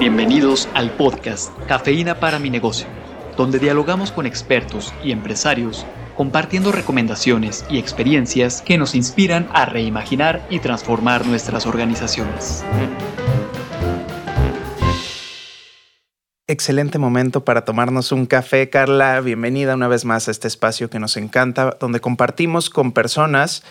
Bienvenidos al podcast Cafeína para mi negocio, donde dialogamos con expertos y empresarios compartiendo recomendaciones y experiencias que nos inspiran a reimaginar y transformar nuestras organizaciones. Excelente momento para tomarnos un café, Carla. Bienvenida una vez más a este espacio que nos encanta, donde compartimos con personas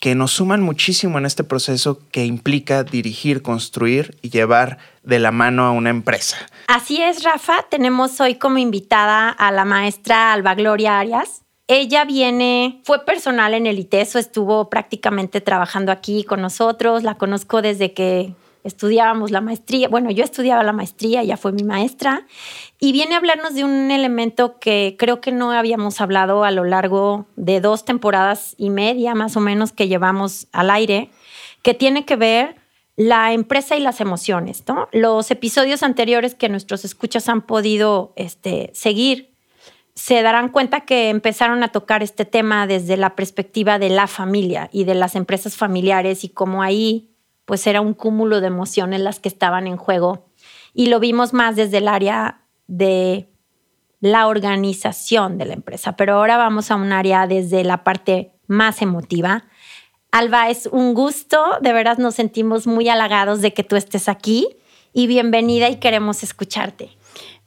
que nos suman muchísimo en este proceso que implica dirigir, construir y llevar de la mano a una empresa. Así es, Rafa. Tenemos hoy como invitada a la maestra Alba Gloria Arias. Ella viene, fue personal en el ITESO, estuvo prácticamente trabajando aquí con nosotros, la conozco desde que estudiábamos la maestría, bueno, yo estudiaba la maestría, ella fue mi maestra, y viene a hablarnos de un elemento que creo que no habíamos hablado a lo largo de dos temporadas y media más o menos que llevamos al aire, que tiene que ver la empresa y las emociones. Los episodios anteriores que nuestros escuchas han podido este, seguir se darán cuenta que empezaron a tocar este tema desde la perspectiva de la familia y de las empresas familiares y cómo ahí pues era un cúmulo de emociones las que estaban en juego y lo vimos más desde el área de la organización de la empresa, pero ahora vamos a un área desde la parte más emotiva. Alba, es un gusto, de verdad nos sentimos muy halagados de que tú estés aquí y bienvenida y queremos escucharte.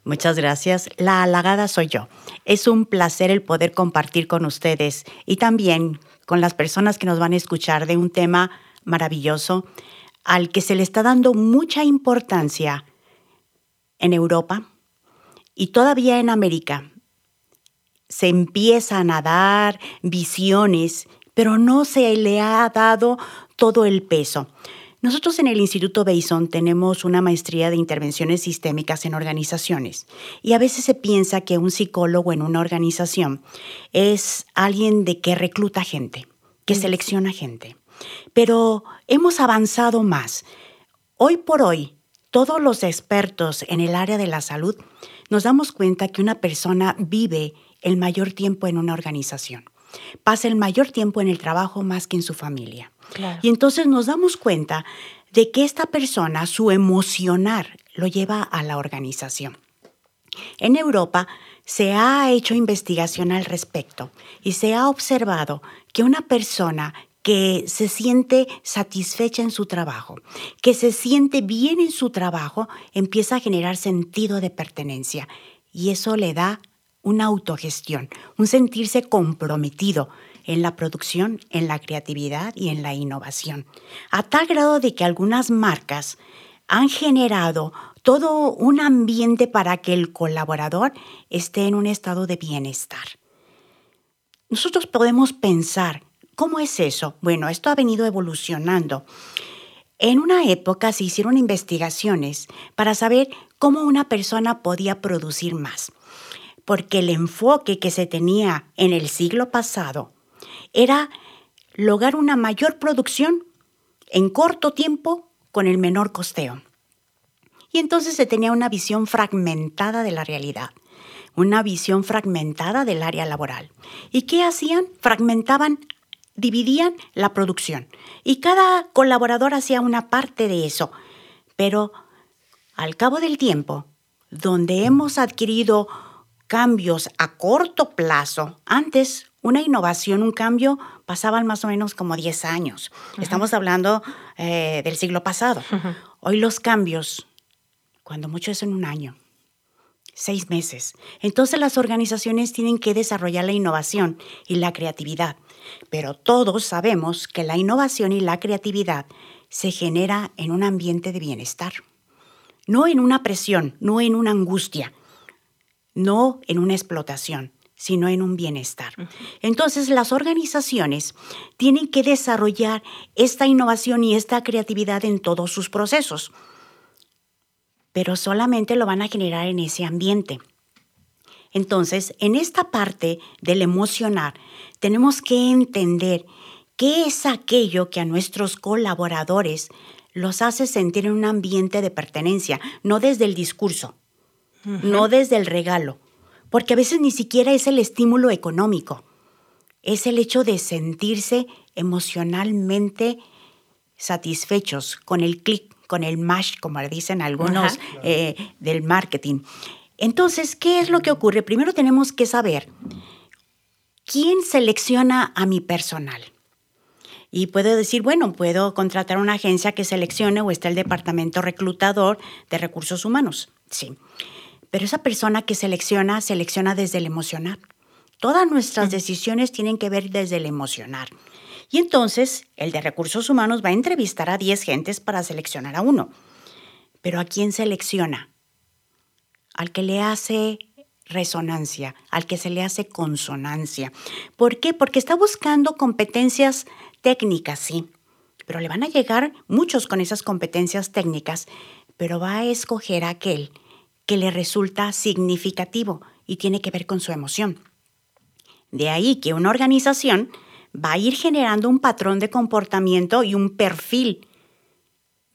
Muchas gracias. La halagada soy yo. Es un placer el poder compartir con ustedes y también con las personas que nos van a escuchar de un tema maravilloso al que se le está dando mucha importancia en Europa y todavía en América. Se empiezan a dar visiones, pero no se le ha dado todo el peso. Nosotros en el Instituto Beison tenemos una maestría de intervenciones sistémicas en organizaciones y a veces se piensa que un psicólogo en una organización es alguien de que recluta gente, que selecciona gente. Pero hemos avanzado más. Hoy por hoy, todos los expertos en el área de la salud nos damos cuenta que una persona vive el mayor tiempo en una organización. Pasa el mayor tiempo en el trabajo más que en su familia. Y entonces nos damos cuenta de que esta persona, su emocionar, lo lleva a la organización. En Europa se ha hecho investigación al respecto y se ha observado que una persona que se siente satisfecha en su trabajo, que se siente bien en su trabajo, empieza a generar sentido de pertenencia y eso le da una autogestión, un sentirse comprometido, en la producción, en la creatividad y en la innovación, a tal grado de que algunas marcas han generado todo un ambiente para que el colaborador esté en un estado de bienestar. Nosotros podemos pensar, ¿cómo es eso? Bueno, esto ha venido evolucionando. En una época se hicieron investigaciones para saber cómo una persona podía producir más, porque el enfoque que se tenía en el siglo pasado era lograr una mayor producción en corto tiempo con el menor costeo. Y entonces se tenía una visión fragmentada de la realidad, una visión fragmentada del área laboral. ¿Y qué hacían? Fragmentaban, dividían la producción. Y cada colaborador hacía una parte de eso. Pero al cabo del tiempo, donde hemos adquirido cambios a corto plazo, antes una innovación, un cambio, pasaban más o menos como 10 años. Estamos hablando eh, del siglo pasado. Hoy los cambios, cuando mucho es en un año, seis meses. Entonces las organizaciones tienen que desarrollar la innovación y la creatividad. Pero todos sabemos que la innovación y la creatividad se genera en un ambiente de bienestar. No en una presión, no en una angustia, no en una explotación sino en un bienestar. Entonces, las organizaciones tienen que desarrollar esta innovación y esta creatividad en todos sus procesos, pero solamente lo van a generar en ese ambiente. Entonces, en esta parte del emocionar, tenemos que entender qué es aquello que a nuestros colaboradores los hace sentir en un ambiente de pertenencia, no desde el discurso, no desde el regalo, porque a veces ni siquiera es el estímulo económico, es el hecho de sentirse emocionalmente satisfechos con el clic con el MASH, como dicen algunos eh, del marketing. Entonces, ¿qué es lo que ocurre? Primero tenemos que saber quién selecciona a mi personal. Y puedo decir, bueno, puedo contratar una agencia que seleccione o está el departamento reclutador de recursos humanos. Sí. Pero esa persona que selecciona, selecciona desde el emocional. Todas nuestras decisiones tienen que ver desde el emocional. Y entonces el de recursos humanos va a entrevistar a 10 gentes para seleccionar a uno. Pero ¿a quién selecciona? Al que le hace resonancia, al que se le hace consonancia. ¿Por qué? Porque está buscando competencias técnicas, sí, pero le van a llegar muchos con esas competencias técnicas, pero va a escoger aquel que le resulta significativo y tiene que ver con su emoción. De ahí que una organización va a ir generando un patrón de comportamiento y un perfil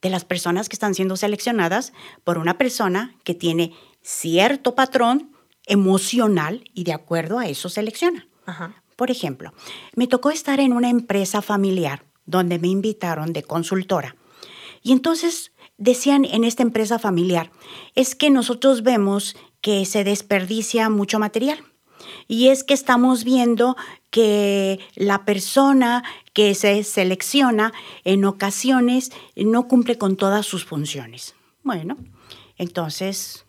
de las personas que están siendo seleccionadas por una persona que tiene cierto patrón emocional y de acuerdo a eso selecciona. Por ejemplo, me tocó estar en una empresa familiar donde me invitaron de consultora. Y entonces decían en esta empresa familiar, es que nosotros vemos que se desperdicia mucho material. Y es que estamos viendo que la persona que se selecciona en ocasiones no cumple con todas sus funciones. Bueno, entonces,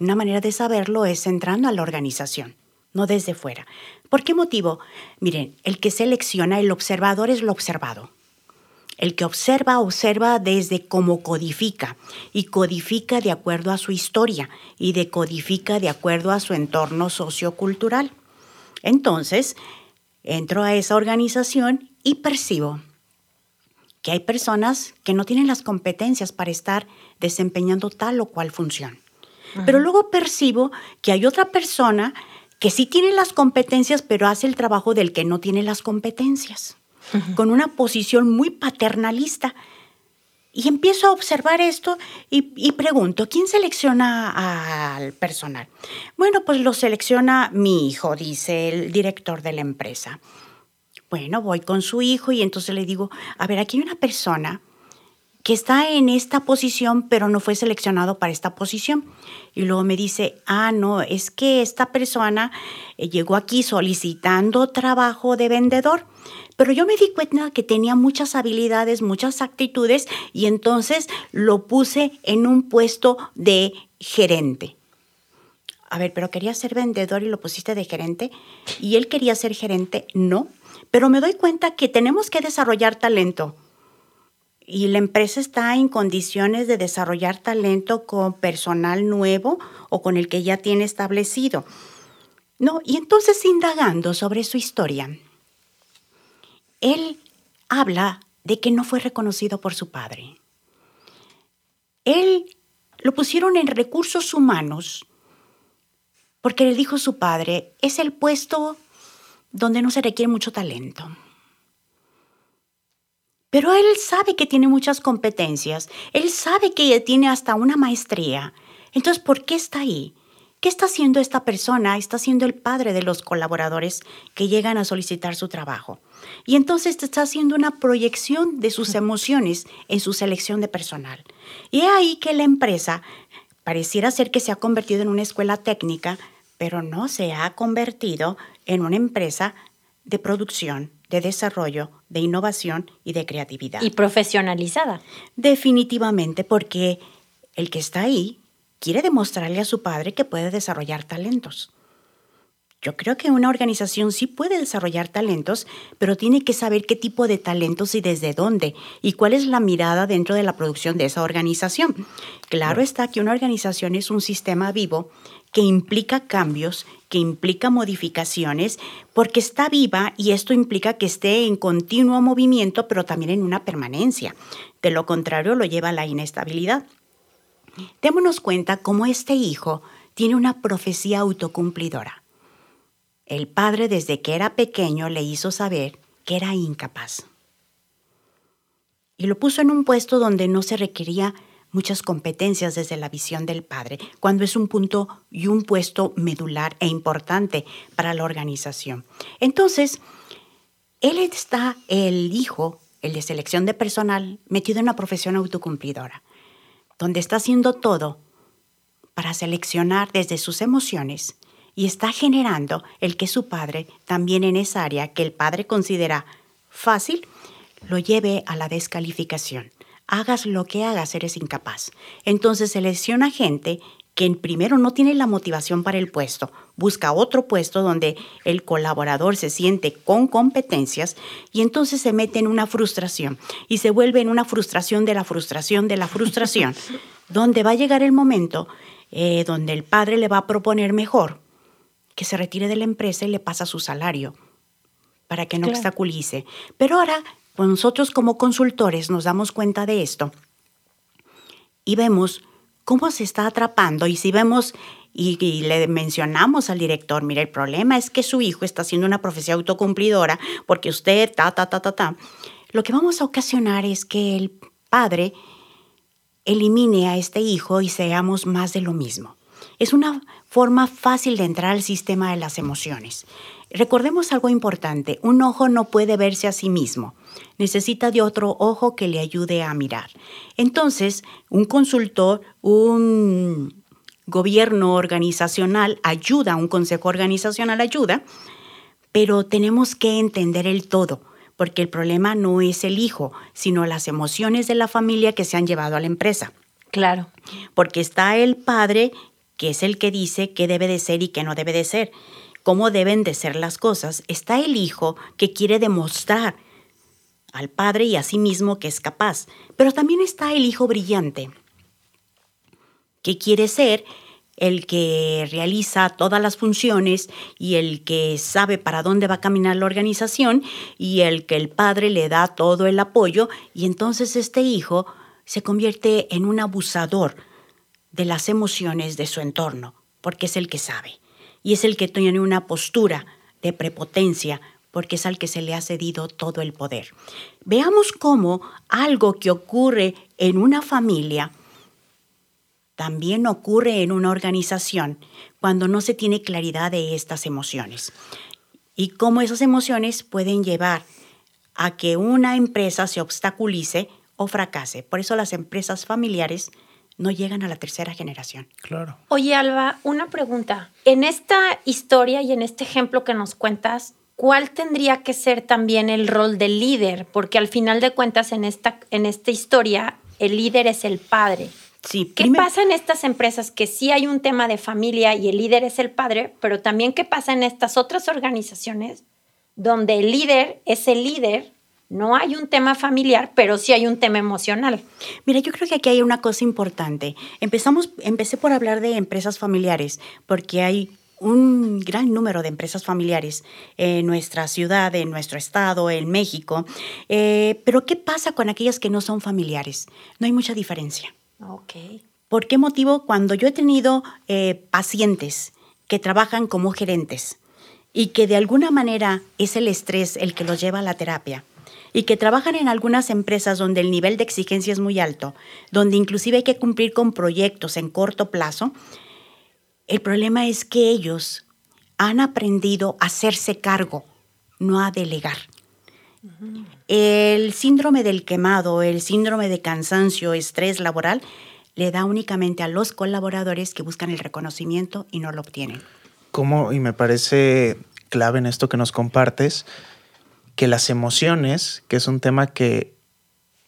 una manera de saberlo es entrando a la organización, no desde fuera. ¿Por qué motivo? Miren, el que selecciona, el observador es lo observado. El que observa, observa desde cómo codifica y codifica de acuerdo a su historia y decodifica de acuerdo a su entorno sociocultural. Entonces, entro a esa organización y percibo que hay personas que no tienen las competencias para estar desempeñando tal o cual función. Pero luego percibo que hay otra persona que sí tiene las competencias, pero hace el trabajo del que no tiene las competencias con una posición muy paternalista. Y empiezo a observar esto y, pregunto, ¿quién selecciona al personal? Bueno, pues lo selecciona mi hijo, dice el director de la empresa. Bueno, voy con su hijo y entonces le digo, a ver, aquí hay una persona que está en esta posición, pero no fue seleccionado para esta posición. Y luego me dice, ah, no, es que esta persona eh, llegó aquí solicitando trabajo de vendedor, pero yo me di cuenta que tenía muchas habilidades, muchas actitudes, y entonces lo puse en un puesto de gerente. A ver, pero quería ser vendedor y lo pusiste de gerente, y él quería ser gerente, no. Pero me doy cuenta que tenemos que desarrollar talento y la empresa está en condiciones de desarrollar talento con personal nuevo o con el que ya tiene establecido. No, y entonces indagando sobre su historia, él habla de que no fue reconocido por su padre. Él lo pusieron en recursos humanos porque le dijo su padre, es el puesto donde no se requiere mucho talento. Pero él sabe que tiene muchas competencias, él sabe que tiene hasta una maestría. Entonces, ¿por qué está ahí? ¿Qué está haciendo esta persona? Está siendo el padre de los colaboradores que llegan a solicitar su trabajo. Y entonces está haciendo una proyección de sus emociones en su selección de personal. Y es ahí que la empresa pareciera ser que se ha convertido en una escuela técnica, pero no se ha convertido en una empresa de producción de desarrollo, de innovación y de creatividad. Y profesionalizada. Definitivamente, porque el que está ahí quiere demostrarle a su padre que puede desarrollar talentos. Yo creo que una organización sí puede desarrollar talentos, pero tiene que saber qué tipo de talentos y desde dónde y cuál es la mirada dentro de la producción de esa organización. Claro está que una organización es un sistema vivo que implica cambios, que implica modificaciones, porque está viva y esto implica que esté en continuo movimiento, pero también en una permanencia. De lo contrario, lo lleva a la inestabilidad. Démonos cuenta cómo este hijo tiene una profecía autocumplidora. El padre desde que era pequeño le hizo saber que era incapaz. Y lo puso en un puesto donde no se requería muchas competencias desde la visión del padre, cuando es un punto y un puesto medular e importante para la organización. Entonces, él está, el hijo, el de selección de personal, metido en una profesión autocumplidora. donde está haciendo todo para seleccionar desde sus emociones y está generando el que su padre, también en esa área que el padre considera fácil, lo lleve a la descalificación. Hagas lo que hagas, eres incapaz. Entonces selecciona gente que primero no tiene la motivación para el puesto, busca otro puesto donde el colaborador se siente con competencias y entonces se mete en una frustración y se vuelve en una frustración de la frustración de la frustración, donde va a llegar el momento eh, donde el padre le va a proponer mejor que se retire de la empresa y le pasa su salario para que no obstaculice. Pero ahora, nosotros como consultores nos damos cuenta de esto y vemos cómo se está atrapando y si vemos y, le mencionamos al director, mira, el problema es que su hijo está haciendo una profecía autocumplidora porque usted, ta, ta, ta, ta, ta, lo que vamos a ocasionar es que el padre elimine a este hijo y seamos más de lo mismo. Es una forma fácil de entrar al sistema de las emociones. Recordemos algo importante, un ojo no puede verse a sí mismo, necesita de otro ojo que le ayude a mirar. Entonces, un consultor, un gobierno organizacional ayuda, un consejo organizacional ayuda, pero tenemos que entender el todo, porque el problema no es el hijo, sino las emociones de la familia que se han llevado a la empresa. Claro. Porque está el padre, que es el que dice qué debe de ser y qué no debe de ser cómo deben de ser las cosas, está el hijo que quiere demostrar al padre y a sí mismo que es capaz, pero también está el hijo brillante, que quiere ser el que realiza todas las funciones y el que sabe para dónde va a caminar la organización y el que el padre le da todo el apoyo. Y entonces este hijo se convierte en un abusador de las emociones de su entorno, porque es el que sabe y es el que tiene una postura de prepotencia porque es al que se le ha cedido todo el poder. Veamos cómo algo que ocurre en una familia también ocurre en una organización cuando no se tiene claridad de estas emociones y cómo esas emociones pueden llevar a que una empresa se obstaculice o fracase. Por eso las empresas familiares no llegan a la tercera generación. Claro. Oye, Alba, una pregunta. En esta historia y en este ejemplo que nos cuentas, ¿cuál tendría que ser también el rol del líder? Porque al final de cuentas, en esta, en esta historia, el líder es el padre. Sí, ¿Qué pasa en estas empresas que sí hay un tema de familia y el líder es el padre, pero también qué pasa en estas otras organizaciones donde el líder es el líder no hay un tema familiar, pero sí hay un tema emocional. Mira, yo creo que aquí hay una cosa importante. Empezamos, empecé por hablar de empresas familiares, porque hay un gran número de empresas familiares en nuestra ciudad, en nuestro estado, en México. Eh, pero ¿qué pasa con aquellas que no son familiares? No hay mucha diferencia. Ok. ¿Por qué motivo? Cuando yo he tenido eh, pacientes que trabajan como gerentes y que de alguna manera es el estrés el que los lleva a la terapia, y que trabajan en algunas empresas donde el nivel de exigencia es muy alto, donde inclusive hay que cumplir con proyectos en corto plazo, el problema es que ellos han aprendido a hacerse cargo, no a delegar. El síndrome del quemado, el síndrome de cansancio, estrés laboral, le da únicamente a los colaboradores que buscan el reconocimiento y no lo obtienen. ¿Cómo? Y me parece clave en esto que nos compartes, que las emociones, que es un tema que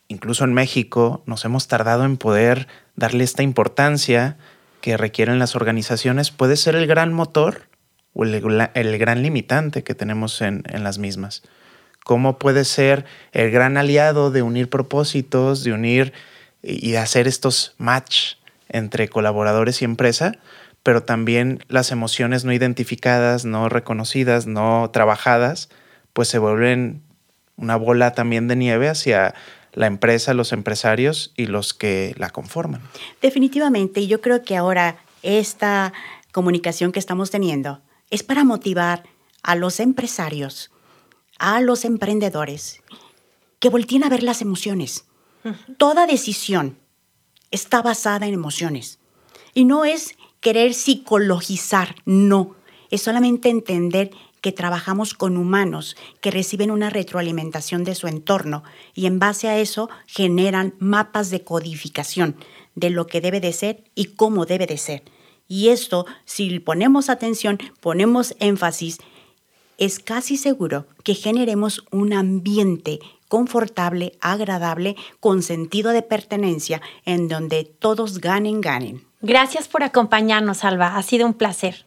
incluso en México nos hemos tardado en poder darle esta importancia que requieren las organizaciones, puede ser el gran motor o el, gran limitante que tenemos en, en las mismas. ¿Cómo puede ser el gran aliado de unir propósitos, de unir y hacer estos match entre colaboradores y empresa? pero también las emociones no identificadas, no reconocidas, no trabajadas, pues se vuelven una bola también de nieve hacia la empresa, los empresarios y los que la conforman. Definitivamente, y yo creo que ahora esta comunicación que estamos teniendo es para motivar a los empresarios, a los emprendedores, que volteen a ver las emociones. Toda decisión está basada en emociones. Y no es querer psicologizar, no. Es solamente entender que trabajamos con humanos que reciben una retroalimentación de su entorno y en base a eso generan mapas de codificación de lo que debe de ser y cómo debe de ser. Y esto, si ponemos atención, ponemos énfasis, es casi seguro que generemos un ambiente confortable, agradable, con sentido de pertenencia, en donde todos ganen, ganen. Gracias por acompañarnos, Alba. Ha sido un placer.